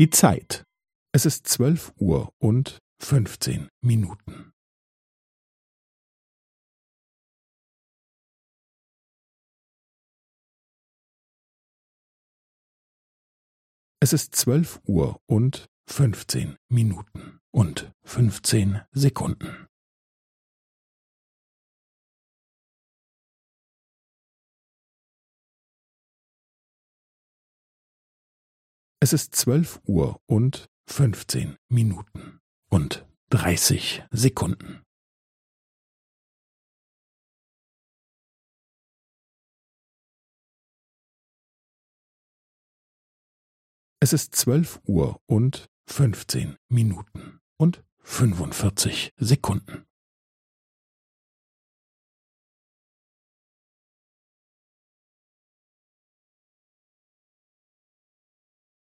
Die Zeit. Es ist zwölf Uhr und fünfzehn Minuten. Es ist zwölf Uhr und fünfzehn Minuten und fünfzehn Sekunden. Es ist zwölf Uhr und fünfzehn Minuten und dreißig Sekunden. Es ist zwölf Uhr und fünfzehn Minuten und fünfundvierzig Sekunden.